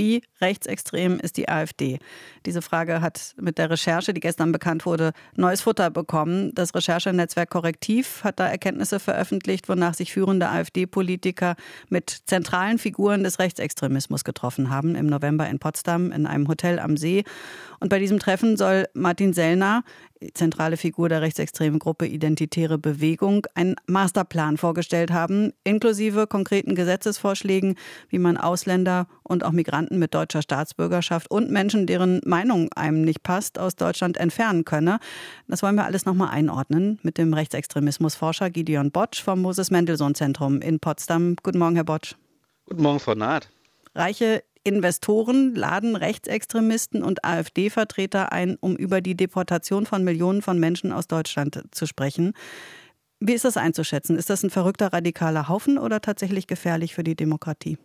Wie rechtsextrem ist die AfD? Diese Frage hat mit der Recherche, die gestern bekannt wurde, neues Futter bekommen. Das Recherchenetzwerk Korrektiv hat da Erkenntnisse veröffentlicht, wonach sich führende AfD-Politiker mit zentralen Figuren des Rechtsextremismus getroffen haben im November in Potsdam in einem Hotel am See. Und bei diesem Treffen soll Martin Sellner, zentrale Figur der rechtsextremen Gruppe Identitäre Bewegung, einen Masterplan vorgestellt haben, inklusive konkreten Gesetzesvorschlägen, wie man Ausländer und auch Migranten mit deutscher Staatsbürgerschaft und Menschen, deren Meinung einem nicht passt, aus Deutschland entfernen könne. Das wollen wir alles nochmal einordnen mit dem Rechtsextremismusforscher Gideon Botsch vom Moses Mendelssohn Zentrum in Potsdam. Guten Morgen, Herr Botsch. Guten Morgen, Frau Naht. Reiche Investoren laden Rechtsextremisten und AfD-Vertreter ein, um über die Deportation von Millionen von Menschen aus Deutschland zu sprechen. Wie ist das einzuschätzen? Ist das ein verrückter radikaler Haufen oder tatsächlich gefährlich für die Demokratie?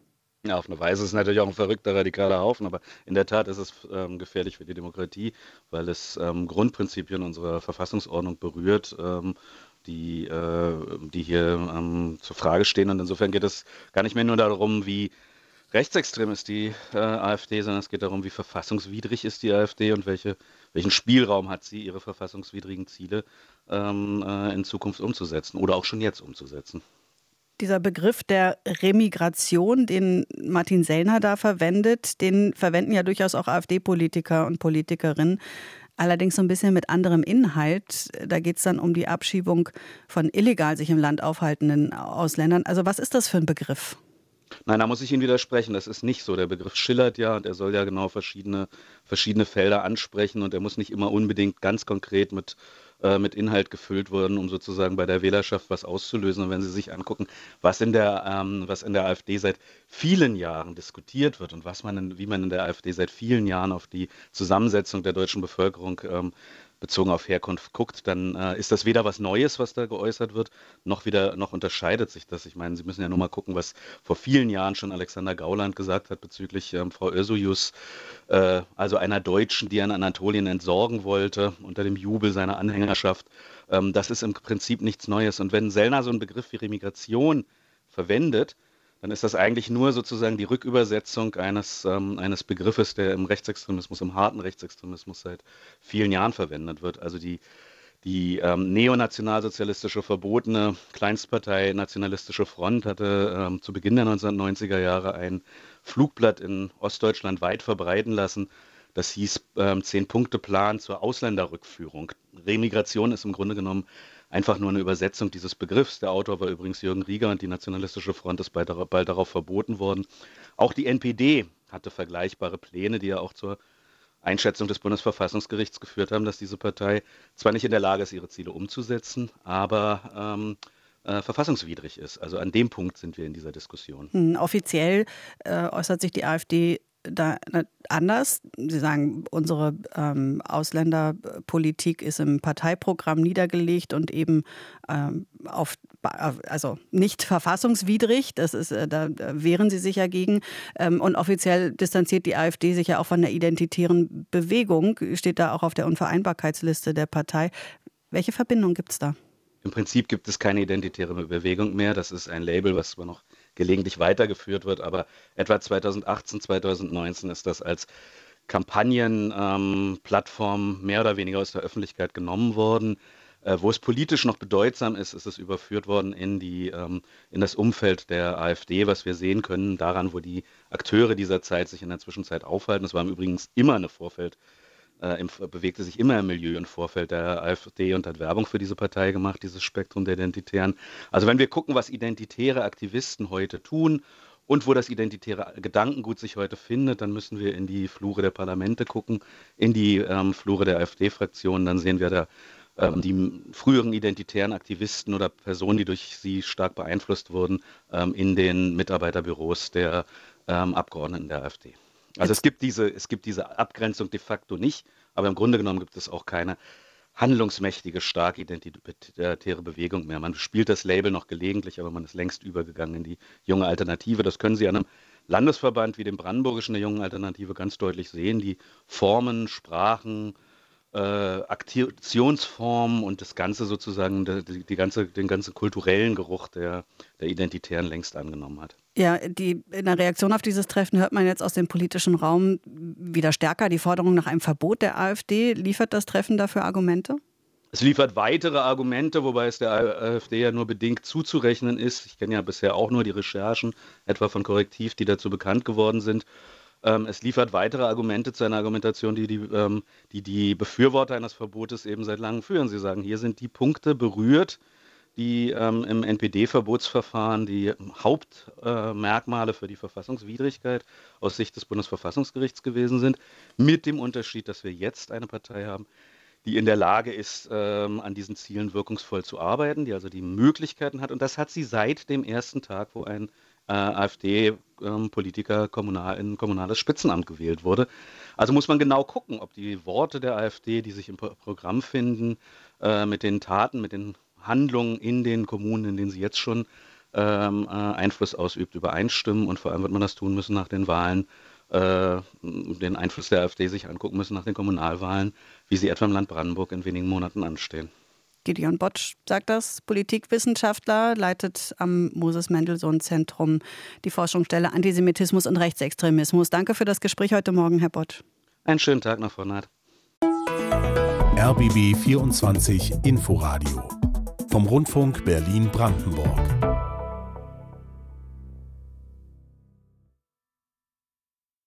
Ja, auf eine Weise ist es natürlich auch ein verrückter radikaler Haufen, aber in der Tat ist es ähm, gefährlich für die Demokratie, weil es ähm, Grundprinzipien unserer Verfassungsordnung berührt, ähm, die, äh, die hier ähm, zur Frage stehen. Und insofern geht es gar nicht mehr nur darum, wie rechtsextrem ist die äh, AfD, sondern es geht darum, wie verfassungswidrig ist die AfD und welche, welchen Spielraum hat sie, ihre verfassungswidrigen Ziele ähm, äh, in Zukunft umzusetzen oder auch schon jetzt umzusetzen. Dieser Begriff der Remigration, den Martin Sellner da verwendet, den verwenden ja durchaus auch AfD-Politiker und Politikerinnen. Allerdings so ein bisschen mit anderem Inhalt. Da geht es dann um die Abschiebung von illegal sich im Land aufhaltenden Ausländern. Also was ist das für ein Begriff? Nein, da muss ich Ihnen widersprechen. Das ist nicht so. Der Begriff schillert ja und er soll ja genau verschiedene, verschiedene Felder ansprechen und er muss nicht immer unbedingt ganz konkret mit, äh, mit Inhalt gefüllt werden, um sozusagen bei der Wählerschaft was auszulösen. Und wenn Sie sich angucken, was in der, ähm, was in der AfD seit vielen Jahren diskutiert wird und was man in, wie man in der AfD seit vielen Jahren auf die Zusammensetzung der deutschen Bevölkerung ähm, bezogen auf Herkunft guckt, dann äh, ist das weder was Neues, was da geäußert wird, noch wieder noch unterscheidet sich das. Ich meine, Sie müssen ja nur mal gucken, was vor vielen Jahren schon Alexander Gauland gesagt hat bezüglich ähm, Frau Ösojus, äh, also einer Deutschen, die an Anatolien entsorgen wollte, unter dem Jubel seiner Anhängerschaft. Ähm, das ist im Prinzip nichts Neues. Und wenn Sellner so einen Begriff wie Remigration verwendet, dann ist das eigentlich nur sozusagen die Rückübersetzung eines, ähm, eines Begriffes, der im Rechtsextremismus, im harten Rechtsextremismus seit vielen Jahren verwendet wird. Also die, die ähm, neonationalsozialistische verbotene Kleinstpartei Nationalistische Front hatte ähm, zu Beginn der 1990er Jahre ein Flugblatt in Ostdeutschland weit verbreiten lassen. Das hieß ähm, Zehn-Punkte-Plan zur Ausländerrückführung. Remigration ist im Grunde genommen einfach nur eine Übersetzung dieses Begriffs. Der Autor war übrigens Jürgen Rieger und die Nationalistische Front ist bald, bald darauf verboten worden. Auch die NPD hatte vergleichbare Pläne, die ja auch zur Einschätzung des Bundesverfassungsgerichts geführt haben, dass diese Partei zwar nicht in der Lage ist, ihre Ziele umzusetzen, aber ähm, äh, verfassungswidrig ist. Also an dem Punkt sind wir in dieser Diskussion. Hm, offiziell äh, äußert sich die AfD da anders. Sie sagen, unsere ähm, Ausländerpolitik ist im Parteiprogramm niedergelegt und eben ähm, auf, also nicht verfassungswidrig. Das ist, äh, da wehren Sie sich ja gegen. Ähm, und offiziell distanziert die AfD sich ja auch von der identitären Bewegung, steht da auch auf der Unvereinbarkeitsliste der Partei. Welche Verbindung gibt es da? Im Prinzip gibt es keine identitäre Bewegung mehr. Das ist ein Label, was wir noch gelegentlich weitergeführt wird. Aber etwa 2018, 2019 ist das als Kampagnenplattform ähm, mehr oder weniger aus der Öffentlichkeit genommen worden. Äh, wo es politisch noch bedeutsam ist, ist es überführt worden in, die, ähm, in das Umfeld der AfD, was wir sehen können, daran, wo die Akteure dieser Zeit sich in der Zwischenzeit aufhalten. Das war im Übrigen immer eine Vorfeld, äh, im, bewegte sich immer im Milieu im Vorfeld der AfD und hat Werbung für diese Partei gemacht, dieses Spektrum der Identitären. Also wenn wir gucken, was identitäre Aktivisten heute tun und wo das identitäre Gedankengut sich heute findet, dann müssen wir in die Flure der Parlamente gucken, in die ähm, Flure der AfD-Fraktion, dann sehen wir da ähm, die früheren identitären Aktivisten oder Personen, die durch sie stark beeinflusst wurden, ähm, in den Mitarbeiterbüros der ähm, Abgeordneten der AfD. Also es gibt, diese, es gibt diese Abgrenzung de facto nicht, aber im Grunde genommen gibt es auch keine handlungsmächtige, stark identitäre Bewegung mehr. Man spielt das Label noch gelegentlich, aber man ist längst übergegangen in die junge Alternative. Das können Sie an einem Landesverband wie dem Brandenburgischen der jungen Alternative ganz deutlich sehen. Die Formen, Sprachen, äh, Aktionsform und das Ganze sozusagen, die, die, ganze, den ganzen kulturellen Geruch der, der Identitären längst angenommen hat. Ja, die, in der Reaktion auf dieses Treffen hört man jetzt aus dem politischen Raum wieder stärker die Forderung nach einem Verbot der AfD. Liefert das Treffen dafür Argumente? Es liefert weitere Argumente, wobei es der AfD ja nur bedingt zuzurechnen ist. Ich kenne ja bisher auch nur die Recherchen, etwa von Korrektiv, die dazu bekannt geworden sind. Ähm, es liefert weitere Argumente zu einer Argumentation, die die, ähm, die die Befürworter eines Verbotes eben seit langem führen. Sie sagen, hier sind die Punkte berührt, die ähm, im NPD-Verbotsverfahren die Hauptmerkmale äh, für die Verfassungswidrigkeit aus Sicht des Bundesverfassungsgerichts gewesen sind, mit dem Unterschied, dass wir jetzt eine Partei haben, die in der Lage ist, ähm, an diesen Zielen wirkungsvoll zu arbeiten, die also die Möglichkeiten hat. Und das hat sie seit dem ersten Tag, wo ein äh, AfD-Politiker ähm, kommunal, in kommunales Spitzenamt gewählt wurde. Also muss man genau gucken, ob die Worte der AfD, die sich im Programm finden, äh, mit den Taten, mit den Handlungen in den Kommunen, in denen sie jetzt schon ähm, äh, Einfluss ausübt, übereinstimmen. Und vor allem wird man das tun müssen nach den Wahlen, äh, den Einfluss der AfD sich angucken müssen nach den Kommunalwahlen, wie sie etwa im Land Brandenburg in wenigen Monaten anstehen. Gideon Botsch sagt das, Politikwissenschaftler, leitet am Moses Mendelssohn Zentrum die Forschungsstelle Antisemitismus und Rechtsextremismus. Danke für das Gespräch heute Morgen, Herr Botsch. Einen schönen Tag noch, Frau Naht. RBB 24 Inforadio vom Rundfunk Berlin-Brandenburg.